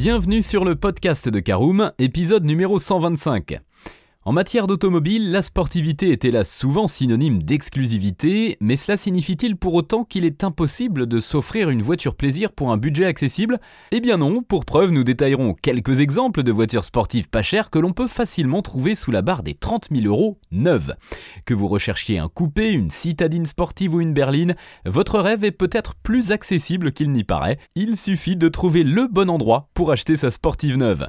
Bienvenue sur le podcast de Caroom, épisode numéro 125. En matière d'automobile, la sportivité est hélas souvent synonyme d'exclusivité, mais cela signifie-t-il pour autant qu'il est impossible de s'offrir une voiture plaisir pour un budget accessible? Eh bien non, pour preuve nous détaillerons quelques exemples de voitures sportives pas chères que l'on peut facilement trouver sous la barre des 30 000 euros neuves. Que vous recherchiez un coupé, une citadine sportive ou une berline, votre rêve est peut-être plus accessible qu'il n'y paraît, il suffit de trouver le bon endroit pour acheter sa sportive neuve.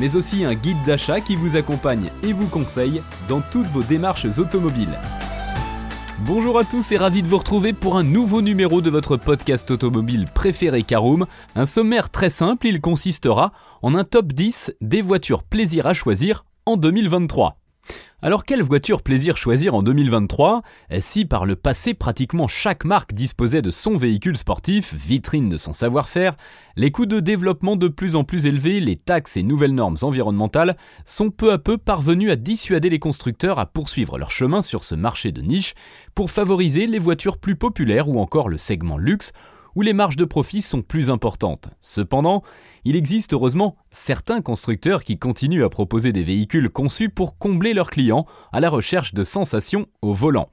mais aussi un guide d'achat qui vous accompagne et vous conseille dans toutes vos démarches automobiles. Bonjour à tous et ravi de vous retrouver pour un nouveau numéro de votre podcast automobile préféré Caroom. Un sommaire très simple, il consistera en un top 10 des voitures plaisir à choisir en 2023. Alors quelle voiture plaisir choisir en 2023 Si par le passé pratiquement chaque marque disposait de son véhicule sportif, vitrine de son savoir-faire, les coûts de développement de plus en plus élevés, les taxes et nouvelles normes environnementales sont peu à peu parvenus à dissuader les constructeurs à poursuivre leur chemin sur ce marché de niche pour favoriser les voitures plus populaires ou encore le segment luxe où les marges de profit sont plus importantes. Cependant, il existe heureusement certains constructeurs qui continuent à proposer des véhicules conçus pour combler leurs clients à la recherche de sensations au volant.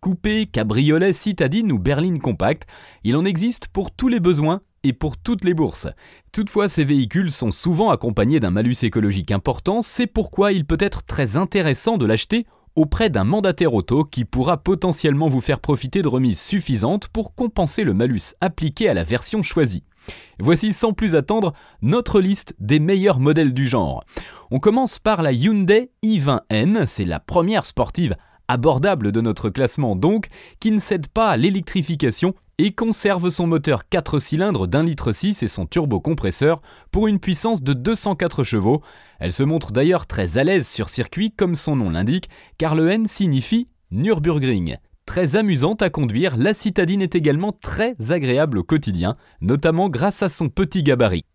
Coupé, cabriolet, citadine ou berline compacte, il en existe pour tous les besoins et pour toutes les bourses. Toutefois, ces véhicules sont souvent accompagnés d'un malus écologique important, c'est pourquoi il peut être très intéressant de l'acheter auprès d'un mandataire auto qui pourra potentiellement vous faire profiter de remises suffisantes pour compenser le malus appliqué à la version choisie. Voici sans plus attendre notre liste des meilleurs modèles du genre. On commence par la Hyundai i20N, c'est la première sportive abordable de notre classement donc, qui ne cède pas à l'électrification et conserve son moteur 4 cylindres d'un litre 6 et son turbocompresseur pour une puissance de 204 chevaux. Elle se montre d'ailleurs très à l'aise sur circuit comme son nom l'indique, car le N signifie Nürburgring. Très amusante à conduire, la citadine est également très agréable au quotidien, notamment grâce à son petit gabarit.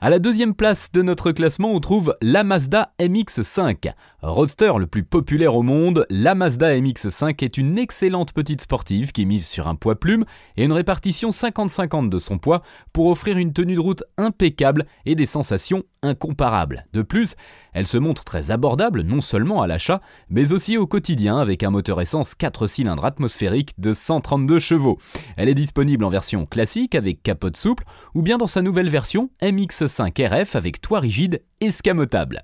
À la deuxième place de notre classement, on trouve la Mazda MX5. Roadster le plus populaire au monde, la Mazda MX5 est une excellente petite sportive qui mise sur un poids plume et une répartition 50-50 de son poids pour offrir une tenue de route impeccable et des sensations incomparable. De plus, elle se montre très abordable non seulement à l'achat, mais aussi au quotidien avec un moteur essence 4 cylindres atmosphérique de 132 chevaux. Elle est disponible en version classique avec capote souple ou bien dans sa nouvelle version MX5 RF avec toit rigide escamotable.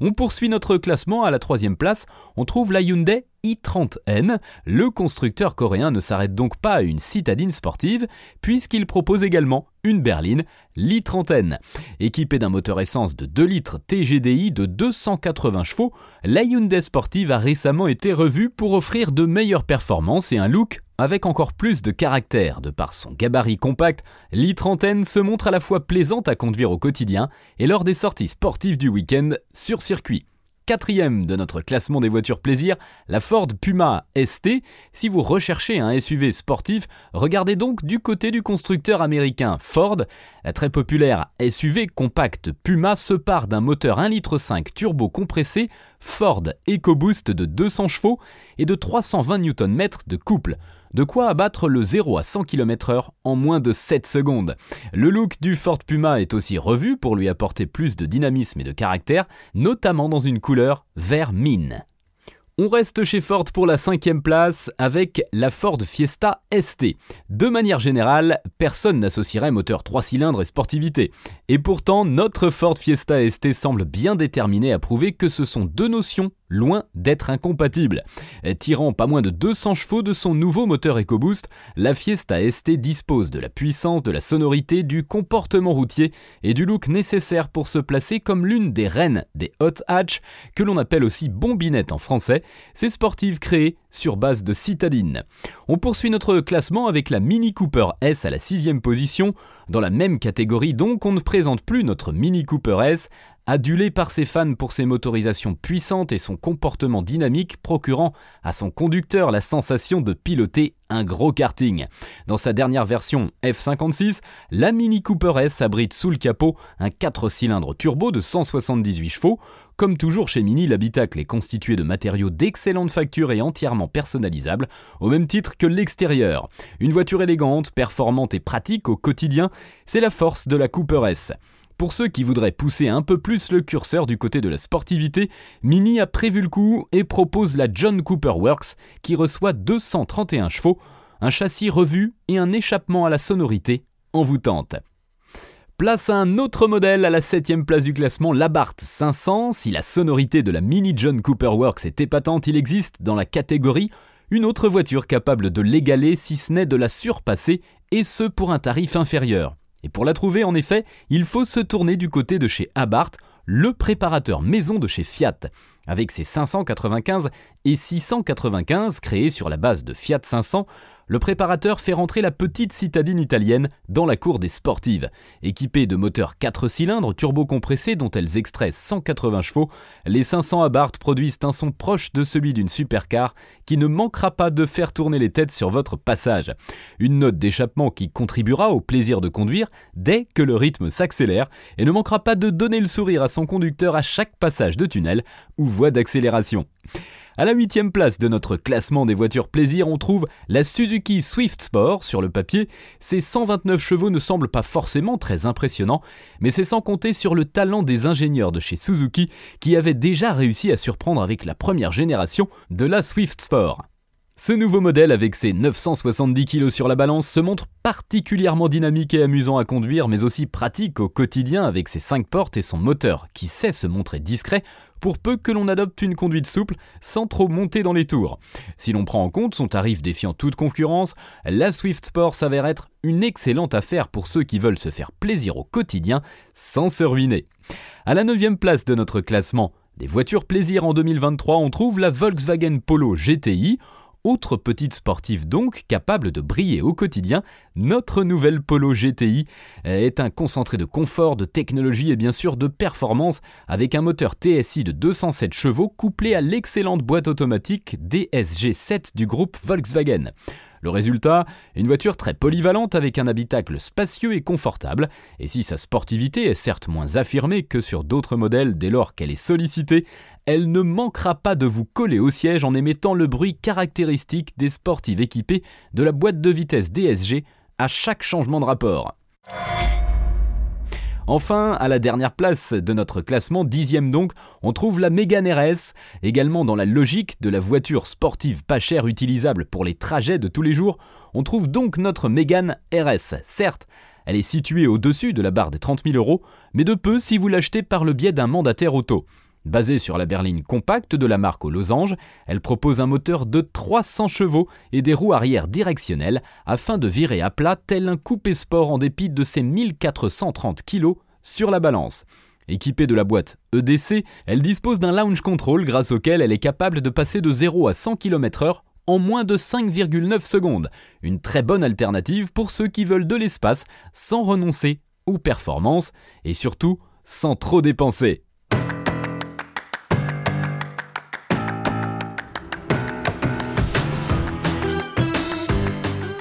On poursuit notre classement à la troisième place, on trouve la Hyundai i30N. Le constructeur coréen ne s'arrête donc pas à une citadine sportive, puisqu'il propose également une berline, l'i30N. Équipée d'un moteur essence de 2 litres TGDI de 280 chevaux, la Hyundai Sportive a récemment été revue pour offrir de meilleures performances et un look avec encore plus de caractère. De par son gabarit compact, l'i30N se montre à la fois plaisante à conduire au quotidien et lors des sorties sportives du week-end sur circuit. Quatrième de notre classement des voitures plaisir, la Ford Puma ST. Si vous recherchez un SUV sportif, regardez donc du côté du constructeur américain Ford. La très populaire SUV compacte Puma se part d'un moteur 1,5 litre turbo compressé Ford EcoBoost de 200 chevaux et de 320 Nm de couple. De quoi abattre le 0 à 100 km/h en moins de 7 secondes. Le look du Ford Puma est aussi revu pour lui apporter plus de dynamisme et de caractère, notamment dans une couleur vert mine. On reste chez Ford pour la cinquième place avec la Ford Fiesta ST. De manière générale, personne n'associerait moteur 3 cylindres et sportivité. Et pourtant, notre Ford Fiesta ST semble bien déterminé à prouver que ce sont deux notions loin d'être incompatible. Tirant pas moins de 200 chevaux de son nouveau moteur EcoBoost, la Fiesta ST dispose de la puissance, de la sonorité, du comportement routier et du look nécessaire pour se placer comme l'une des reines des hot hatch, que l'on appelle aussi bombinette en français, ces sportives créées sur base de citadine. On poursuit notre classement avec la Mini Cooper S à la sixième position. Dans la même catégorie donc, on ne présente plus notre Mini Cooper S, adulé par ses fans pour ses motorisations puissantes et son comportement dynamique procurant à son conducteur la sensation de piloter un gros karting. Dans sa dernière version F56, la Mini Cooper S abrite sous le capot un 4 cylindres turbo de 178 chevaux. Comme toujours chez Mini, l'habitacle est constitué de matériaux d'excellente facture et entièrement personnalisables, au même titre que l'extérieur. Une voiture élégante, performante et pratique au quotidien, c'est la force de la Cooper S. Pour ceux qui voudraient pousser un peu plus le curseur du côté de la sportivité, Mini a prévu le coup et propose la John Cooper Works qui reçoit 231 chevaux, un châssis revu et un échappement à la sonorité envoûtante. Place un autre modèle à la 7ème place du classement, l'Abarth 500. Si la sonorité de la Mini John Cooper Works est épatante, il existe dans la catégorie une autre voiture capable de l'égaler si ce n'est de la surpasser, et ce pour un tarif inférieur. Et pour la trouver, en effet, il faut se tourner du côté de chez Abarth, le préparateur maison de chez Fiat. Avec ses 595 et 695 créés sur la base de Fiat 500, le préparateur fait rentrer la petite citadine italienne dans la cour des sportives. Équipée de moteurs 4 cylindres turbo-compressés dont elles extraient 180 chevaux, les 500 Abarth produisent un son proche de celui d'une supercar qui ne manquera pas de faire tourner les têtes sur votre passage. Une note d'échappement qui contribuera au plaisir de conduire dès que le rythme s'accélère et ne manquera pas de donner le sourire à son conducteur à chaque passage de tunnel ou voie d'accélération. À la huitième place de notre classement des voitures plaisir, on trouve la Suzuki Swift Sport. Sur le papier, ses 129 chevaux ne semblent pas forcément très impressionnants, mais c'est sans compter sur le talent des ingénieurs de chez Suzuki qui avaient déjà réussi à surprendre avec la première génération de la Swift Sport. Ce nouveau modèle avec ses 970 kg sur la balance se montre particulièrement dynamique et amusant à conduire, mais aussi pratique au quotidien avec ses 5 portes et son moteur qui sait se montrer discret pour peu que l'on adopte une conduite souple sans trop monter dans les tours. Si l'on prend en compte son tarif défiant toute concurrence, la Swift Sport s'avère être une excellente affaire pour ceux qui veulent se faire plaisir au quotidien sans se ruiner. À la 9 place de notre classement des voitures plaisir en 2023, on trouve la Volkswagen Polo GTI. Autre petite sportive donc, capable de briller au quotidien, notre nouvelle Polo GTI est un concentré de confort, de technologie et bien sûr de performance avec un moteur TSI de 207 chevaux couplé à l'excellente boîte automatique DSG7 du groupe Volkswagen. Le résultat, une voiture très polyvalente avec un habitacle spacieux et confortable, et si sa sportivité est certes moins affirmée que sur d'autres modèles dès lors qu'elle est sollicitée, elle ne manquera pas de vous coller au siège en émettant le bruit caractéristique des sportives équipées de la boîte de vitesse DSG à chaque changement de rapport. Enfin, à la dernière place de notre classement, dixième donc, on trouve la Mégane RS, également dans la logique de la voiture sportive pas chère utilisable pour les trajets de tous les jours, on trouve donc notre Mégane RS. Certes, elle est située au-dessus de la barre des 30 000 euros, mais de peu si vous l'achetez par le biais d'un mandataire auto. Basée sur la berline compacte de la marque aux losanges, elle propose un moteur de 300 chevaux et des roues arrière directionnelles afin de virer à plat tel un coupé sport en dépit de ses 1430 kg sur la balance. Équipée de la boîte EDC, elle dispose d'un launch control grâce auquel elle est capable de passer de 0 à 100 km/h en moins de 5,9 secondes. Une très bonne alternative pour ceux qui veulent de l'espace sans renoncer aux performances et surtout sans trop dépenser.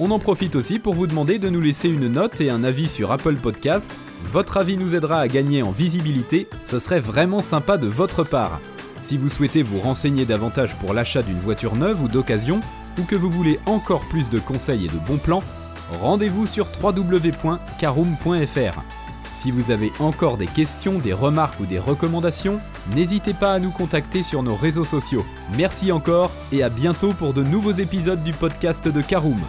On en profite aussi pour vous demander de nous laisser une note et un avis sur Apple Podcast. Votre avis nous aidera à gagner en visibilité, ce serait vraiment sympa de votre part. Si vous souhaitez vous renseigner davantage pour l'achat d'une voiture neuve ou d'occasion, ou que vous voulez encore plus de conseils et de bons plans, rendez-vous sur www.caroom.fr. Si vous avez encore des questions, des remarques ou des recommandations, n'hésitez pas à nous contacter sur nos réseaux sociaux. Merci encore et à bientôt pour de nouveaux épisodes du podcast de Caroom.